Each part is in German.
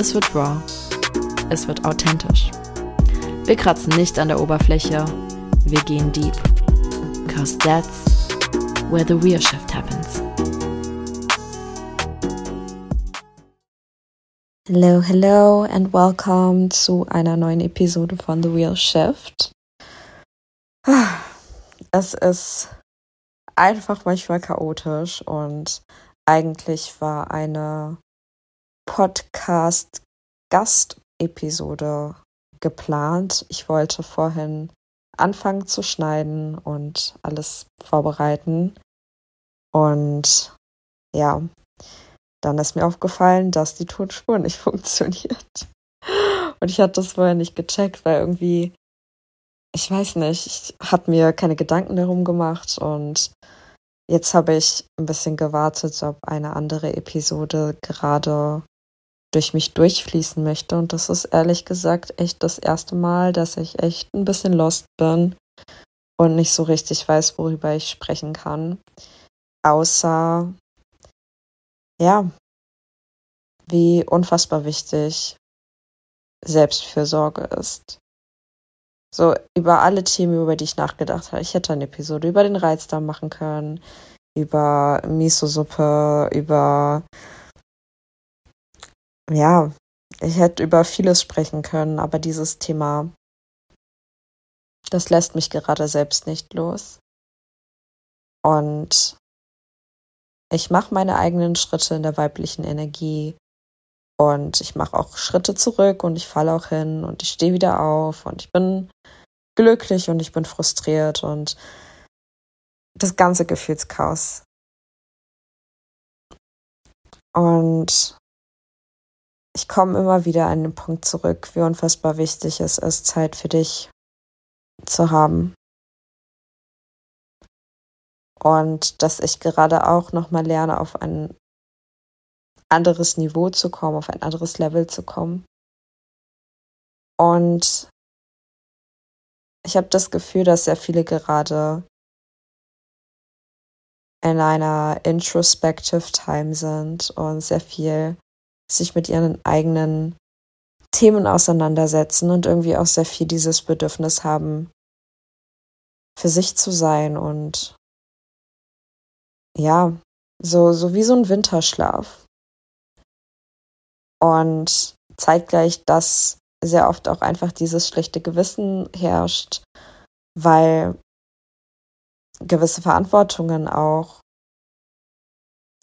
es wird raw, es wird authentisch. Wir kratzen nicht an der Oberfläche, wir gehen deep. Cause that's where the real shift happens. Hello, hello and welcome zu einer neuen Episode von The Real Shift. Es ist einfach manchmal chaotisch und eigentlich war eine Podcast-Gast-Episode geplant. Ich wollte vorhin anfangen zu schneiden und alles vorbereiten. Und ja, dann ist mir aufgefallen, dass die Tonspur nicht funktioniert. Und ich hatte das vorher nicht gecheckt, weil irgendwie, ich weiß nicht, ich habe mir keine Gedanken darum gemacht und jetzt habe ich ein bisschen gewartet, ob eine andere Episode gerade durch mich durchfließen möchte. Und das ist ehrlich gesagt echt das erste Mal, dass ich echt ein bisschen lost bin und nicht so richtig weiß, worüber ich sprechen kann. Außer, ja, wie unfassbar wichtig Selbstfürsorge ist. So, über alle Themen, über die ich nachgedacht habe. Ich hätte eine Episode über den Reizdarm machen können, über Miso-Suppe, über ja, ich hätte über vieles sprechen können, aber dieses Thema, das lässt mich gerade selbst nicht los. Und ich mache meine eigenen Schritte in der weiblichen Energie und ich mache auch Schritte zurück und ich falle auch hin und ich stehe wieder auf und ich bin glücklich und ich bin frustriert und das ganze Gefühlschaos. Und ich komme immer wieder an den Punkt zurück, wie unfassbar wichtig es ist, Zeit für dich zu haben. Und dass ich gerade auch nochmal lerne, auf ein anderes Niveau zu kommen, auf ein anderes Level zu kommen. Und ich habe das Gefühl, dass sehr viele gerade in einer introspective Time sind und sehr viel sich mit ihren eigenen Themen auseinandersetzen und irgendwie auch sehr viel dieses Bedürfnis haben, für sich zu sein und ja, so, so wie so ein Winterschlaf. Und zeitgleich, dass sehr oft auch einfach dieses schlechte Gewissen herrscht, weil gewisse Verantwortungen auch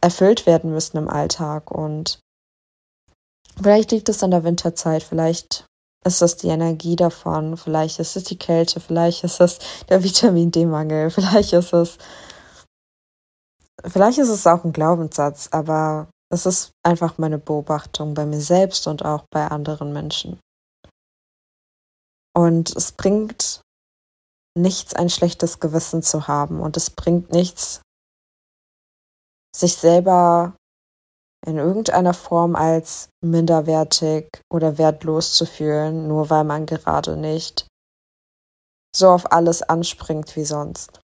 erfüllt werden müssen im Alltag und Vielleicht liegt es an der Winterzeit, vielleicht ist es die Energie davon, vielleicht ist es die Kälte, vielleicht ist es der Vitamin D-Mangel, vielleicht ist es, vielleicht ist es auch ein Glaubenssatz, aber es ist einfach meine Beobachtung bei mir selbst und auch bei anderen Menschen. Und es bringt nichts, ein schlechtes Gewissen zu haben und es bringt nichts, sich selber in irgendeiner Form als minderwertig oder wertlos zu fühlen, nur weil man gerade nicht so auf alles anspringt wie sonst.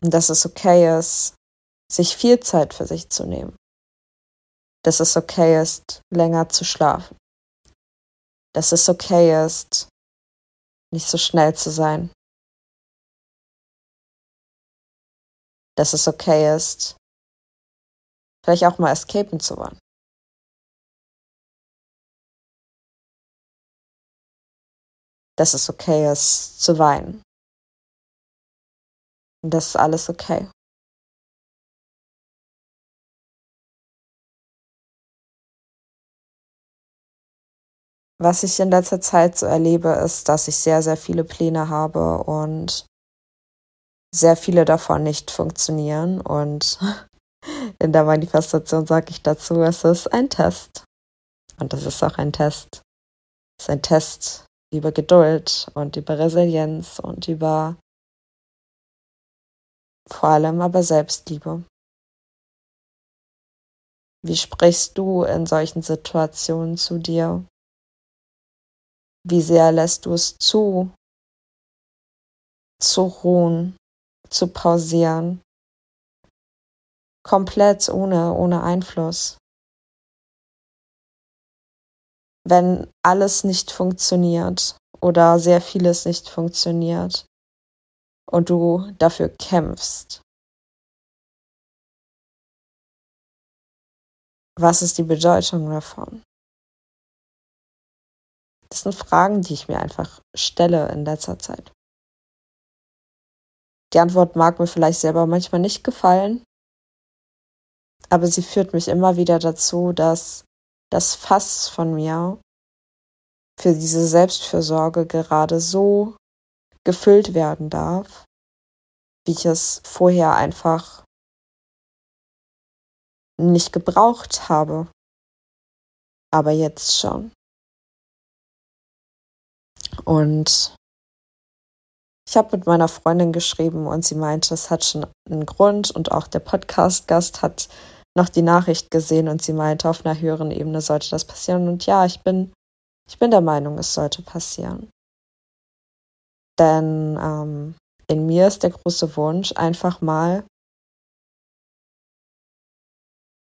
Und dass es okay ist, sich viel Zeit für sich zu nehmen. Dass es okay ist, länger zu schlafen. Dass es okay ist, nicht so schnell zu sein. Dass es okay ist, vielleicht auch mal escapen zu wollen. Dass es okay ist, zu weinen. Und das ist alles okay. Was ich in letzter Zeit so erlebe, ist, dass ich sehr, sehr viele Pläne habe und sehr viele davon nicht funktionieren und In der Manifestation sage ich dazu, es ist ein Test. Und das ist auch ein Test. Es ist ein Test über Geduld und über Resilienz und über vor allem aber Selbstliebe. Wie sprichst du in solchen Situationen zu dir? Wie sehr lässt du es zu, zu ruhen, zu pausieren, komplett ohne, ohne Einfluss? Wenn alles nicht funktioniert oder sehr vieles nicht funktioniert und du dafür kämpfst, Was ist die Bedeutung davon? Das sind Fragen, die ich mir einfach stelle in letzter Zeit. Die Antwort mag mir vielleicht selber manchmal nicht gefallen, aber sie führt mich immer wieder dazu, dass das Fass von mir für diese Selbstfürsorge gerade so gefüllt werden darf, wie ich es vorher einfach nicht gebraucht habe. Aber jetzt schon. Und ich habe mit meiner Freundin geschrieben und sie meinte, es hat schon einen Grund und auch der Podcast-Gast hat noch die Nachricht gesehen und sie meinte, auf einer höheren Ebene sollte das passieren. Und ja, ich bin, ich bin der Meinung, es sollte passieren. Denn ähm, in mir ist der große Wunsch, einfach mal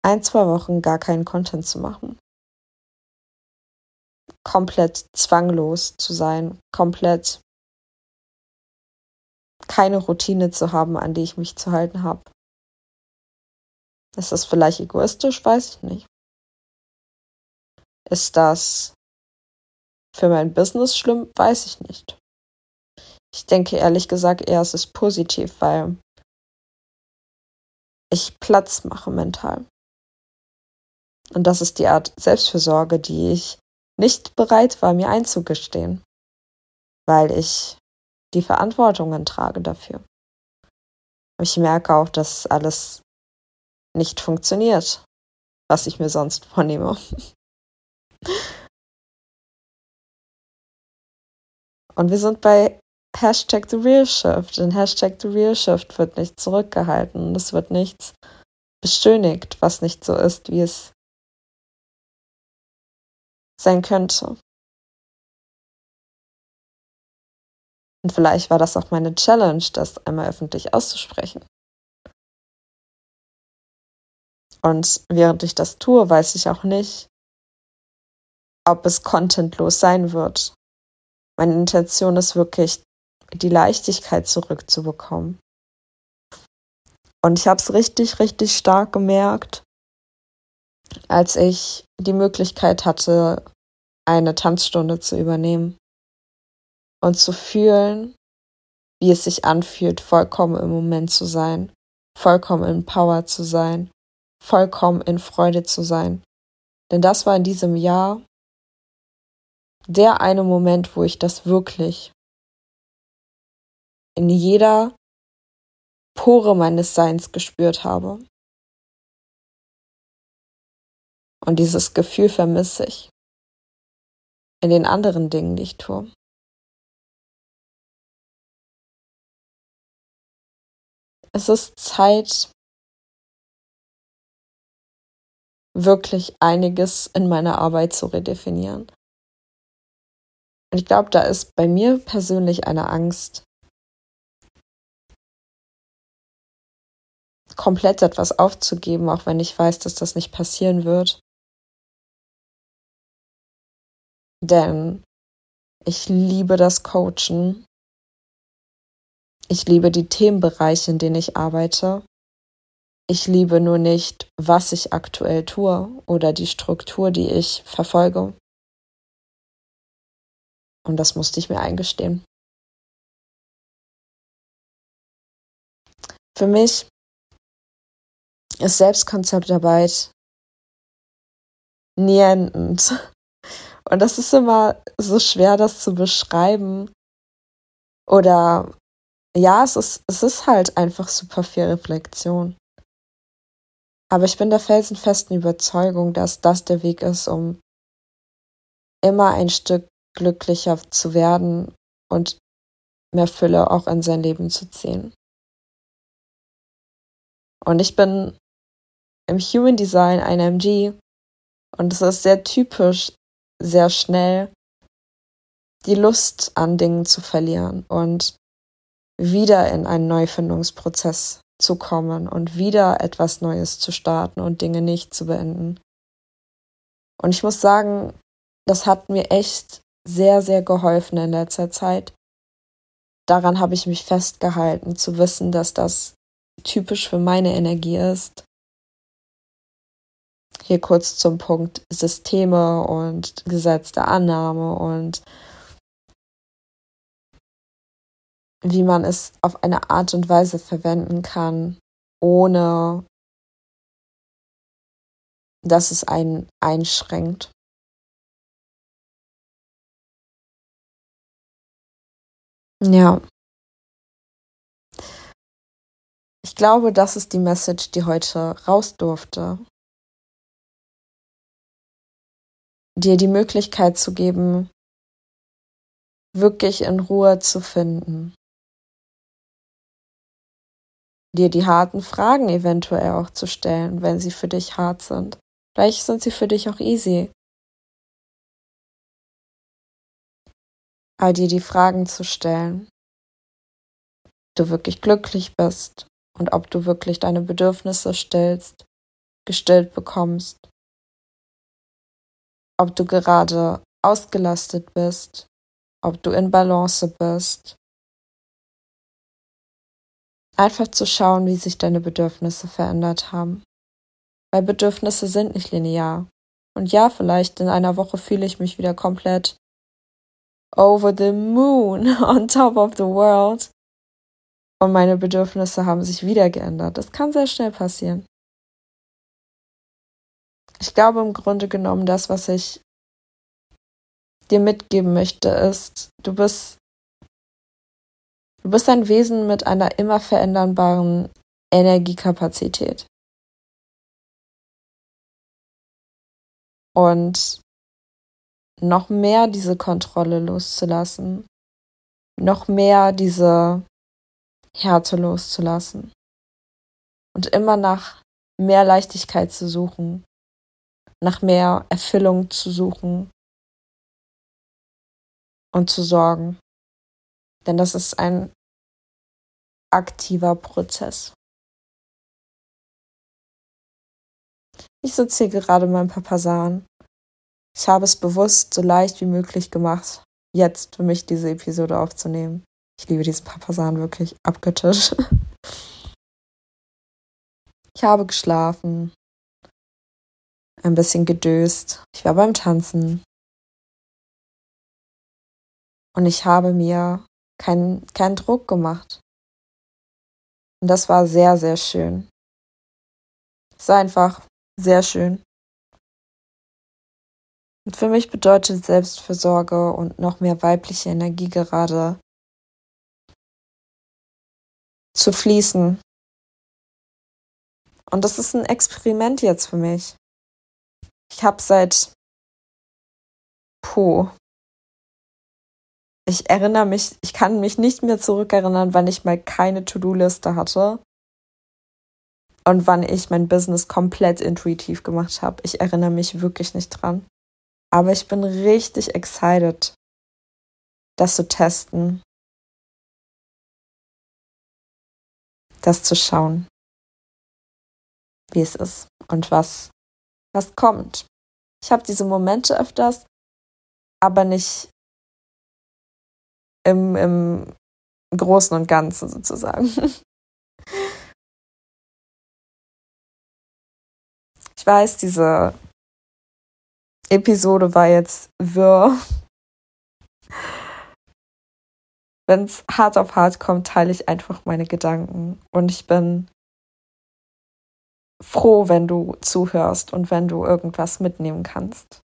ein, zwei Wochen gar keinen Content zu machen. Komplett zwanglos zu sein, komplett keine Routine zu haben, an die ich mich zu halten habe. Ist das vielleicht egoistisch? Weiß ich nicht. Ist das für mein Business schlimm? Weiß ich nicht. Ich denke ehrlich gesagt eher, es ist positiv, weil ich Platz mache mental. Und das ist die Art Selbstfürsorge, die ich nicht bereit war, mir einzugestehen, weil ich die Verantwortungen trage dafür. Ich merke auch, dass alles nicht funktioniert, was ich mir sonst vornehme. Und wir sind bei Hashtag The Real Shift. In Hashtag The Real Shift wird nichts zurückgehalten. Es wird nichts beschönigt, was nicht so ist, wie es sein könnte. Und vielleicht war das auch meine Challenge, das einmal öffentlich auszusprechen. Und während ich das tue, weiß ich auch nicht, ob es contentlos sein wird. Meine Intention ist wirklich, die Leichtigkeit zurückzubekommen. Und ich habe es richtig, richtig stark gemerkt, als ich die Möglichkeit hatte, eine Tanzstunde zu übernehmen und zu fühlen, wie es sich anfühlt, vollkommen im Moment zu sein, vollkommen in Power zu sein, vollkommen in Freude zu sein. Denn das war in diesem Jahr der eine Moment, wo ich das wirklich in jeder Pore meines Seins gespürt habe. Und dieses Gefühl vermisse ich in den anderen Dingen, die ich tue. Es ist Zeit, wirklich einiges in meiner Arbeit zu redefinieren. Und ich glaube, da ist bei mir persönlich eine Angst, komplett etwas aufzugeben, auch wenn ich weiß, dass das nicht passieren wird. Denn ich liebe das Coachen. Ich liebe die Themenbereiche, in denen ich arbeite. Ich liebe nur nicht, was ich aktuell tue oder die Struktur, die ich verfolge. Und das musste ich mir eingestehen. Für mich ist Selbstkonzeptarbeit nie endend. Und das ist immer so schwer, das zu beschreiben. Oder ja, es ist, es ist halt einfach super viel Reflexion. Aber ich bin der felsenfesten Überzeugung, dass das der Weg ist, um immer ein Stück glücklicher zu werden und mehr Fülle auch in sein Leben zu ziehen. Und ich bin im Human Design ein MG und es ist sehr typisch, sehr schnell die Lust an Dingen zu verlieren und wieder in einen Neufindungsprozess zu kommen und wieder etwas Neues zu starten und Dinge nicht zu beenden. Und ich muss sagen, das hat mir echt sehr, sehr geholfen in letzter Zeit. Daran habe ich mich festgehalten, zu wissen, dass das typisch für meine Energie ist. Hier kurz zum Punkt Systeme und Gesetz der Annahme und wie man es auf eine Art und Weise verwenden kann, ohne dass es einen einschränkt. Ja. Ich glaube, das ist die Message, die heute raus durfte. Dir die Möglichkeit zu geben, wirklich in Ruhe zu finden. Dir die harten Fragen eventuell auch zu stellen, wenn sie für dich hart sind. Vielleicht sind sie für dich auch easy. all dir die Fragen zu stellen, ob du wirklich glücklich bist und ob du wirklich deine Bedürfnisse stillst, gestillt bekommst, ob du gerade ausgelastet bist, ob du in Balance bist. Einfach zu schauen, wie sich deine Bedürfnisse verändert haben. Weil Bedürfnisse sind nicht linear. Und ja, vielleicht in einer Woche fühle ich mich wieder komplett over the moon, on top of the world. Und meine Bedürfnisse haben sich wieder geändert. Das kann sehr schnell passieren. Ich glaube im Grunde genommen, das, was ich dir mitgeben möchte, ist, du bist, du bist ein Wesen mit einer immer veränderbaren Energiekapazität. Und noch mehr diese Kontrolle loszulassen, noch mehr diese Härte loszulassen und immer nach mehr Leichtigkeit zu suchen, nach mehr Erfüllung zu suchen und zu sorgen. Denn das ist ein aktiver Prozess. Ich sitze hier gerade Papa Papasan ich habe es bewusst so leicht wie möglich gemacht, jetzt für mich diese Episode aufzunehmen. Ich liebe diesen Papasan wirklich abgöttisch. Ich habe geschlafen, ein bisschen gedöst. Ich war beim Tanzen. Und ich habe mir keinen kein Druck gemacht. Und das war sehr, sehr schön. Es war einfach sehr schön. Und für mich bedeutet Selbstfürsorge und noch mehr weibliche Energie gerade zu fließen. Und das ist ein Experiment jetzt für mich. Ich habe seit Po. Ich erinnere mich, ich kann mich nicht mehr zurückerinnern, wann ich mal keine To-Do-Liste hatte und wann ich mein Business komplett intuitiv gemacht habe. Ich erinnere mich wirklich nicht dran. Aber ich bin richtig excited, das zu testen. Das zu schauen, wie es ist und was, was kommt. Ich habe diese Momente öfters, aber nicht im, im Großen und Ganzen sozusagen. Ich weiß, diese Episode war jetzt wirr. Wenn es hart auf hart kommt, teile ich einfach meine Gedanken. Und ich bin froh, wenn du zuhörst und wenn du irgendwas mitnehmen kannst.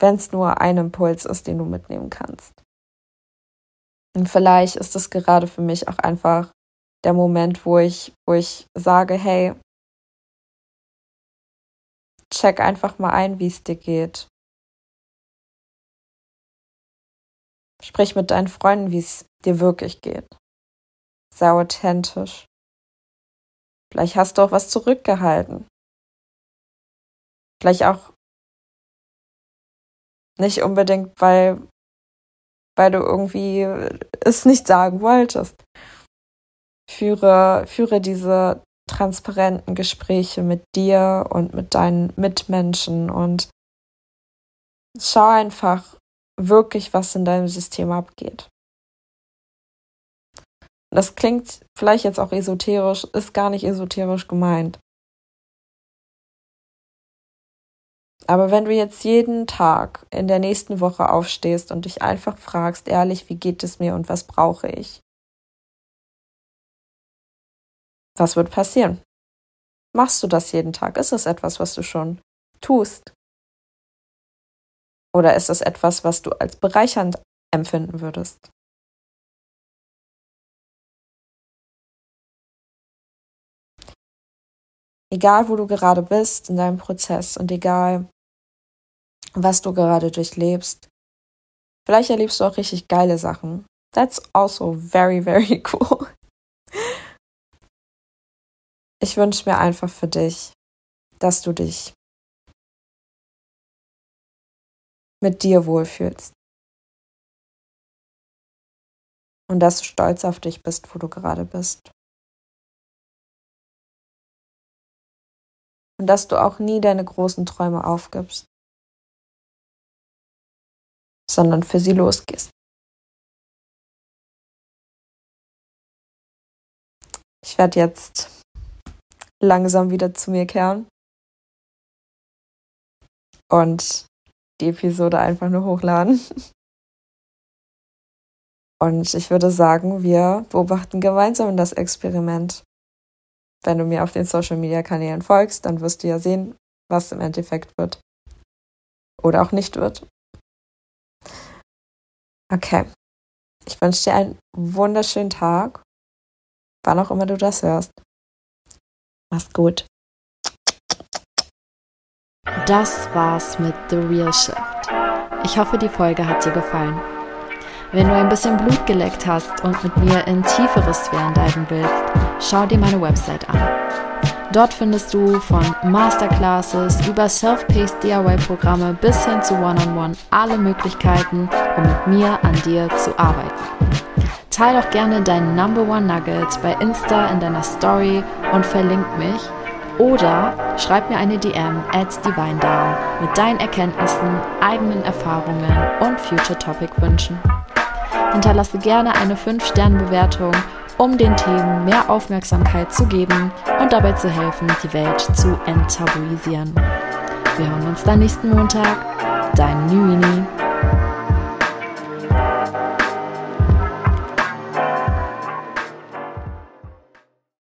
Wenn es nur ein Impuls ist, den du mitnehmen kannst. Und vielleicht ist es gerade für mich auch einfach der Moment, wo ich, wo ich sage, hey, check einfach mal ein, wie es dir geht. Sprich mit deinen Freunden, wie es dir wirklich geht. Sei authentisch. Vielleicht hast du auch was zurückgehalten. Vielleicht auch nicht unbedingt, weil, weil du irgendwie es nicht sagen wolltest. Führe, führe diese transparenten Gespräche mit dir und mit deinen Mitmenschen und schau einfach wirklich, was in deinem System abgeht. Das klingt vielleicht jetzt auch esoterisch, ist gar nicht esoterisch gemeint. Aber wenn du jetzt jeden Tag in der nächsten Woche aufstehst und dich einfach fragst, ehrlich, wie geht es mir und was brauche ich? Was wird passieren? Machst du das jeden Tag? Ist es etwas, was du schon tust? Oder ist es etwas, was du als bereichernd empfinden würdest? Egal, wo du gerade bist in deinem Prozess und egal, was du gerade durchlebst. Vielleicht erlebst du auch richtig geile Sachen. That's also very, very cool. Ich wünsche mir einfach für dich, dass du dich mit dir wohlfühlst. Und dass du stolz auf dich bist, wo du gerade bist. Und dass du auch nie deine großen Träume aufgibst sondern für sie losgehst. Ich werde jetzt langsam wieder zu mir kehren und die Episode einfach nur hochladen. Und ich würde sagen, wir beobachten gemeinsam das Experiment. Wenn du mir auf den Social Media Kanälen folgst, dann wirst du ja sehen, was im Endeffekt wird. Oder auch nicht wird. Okay. Ich wünsche dir einen wunderschönen Tag, wann auch immer du das hörst. Mach's gut. Das war's mit The Real Shift. Ich hoffe, die Folge hat dir gefallen. Wenn du ein bisschen Blut geleckt hast und mit mir in tiefere Sphären diven willst, schau dir meine Website an Dort findest du von Masterclasses über Self-Paced DIY-Programme bis hin zu One-on-One -on -One alle Möglichkeiten, um mit mir an dir zu arbeiten. Teil doch gerne deinen Number One Nugget bei Insta in deiner Story und verlink mich oder schreib mir eine DM at DivineDown mit deinen Erkenntnissen, eigenen Erfahrungen und Future Topic Wünschen. Hinterlasse gerne eine 5-Sterne-Bewertung um den Themen mehr Aufmerksamkeit zu geben und dabei zu helfen, die Welt zu enttabuisieren. Wir hören uns dann nächsten Montag. Dein Nüini.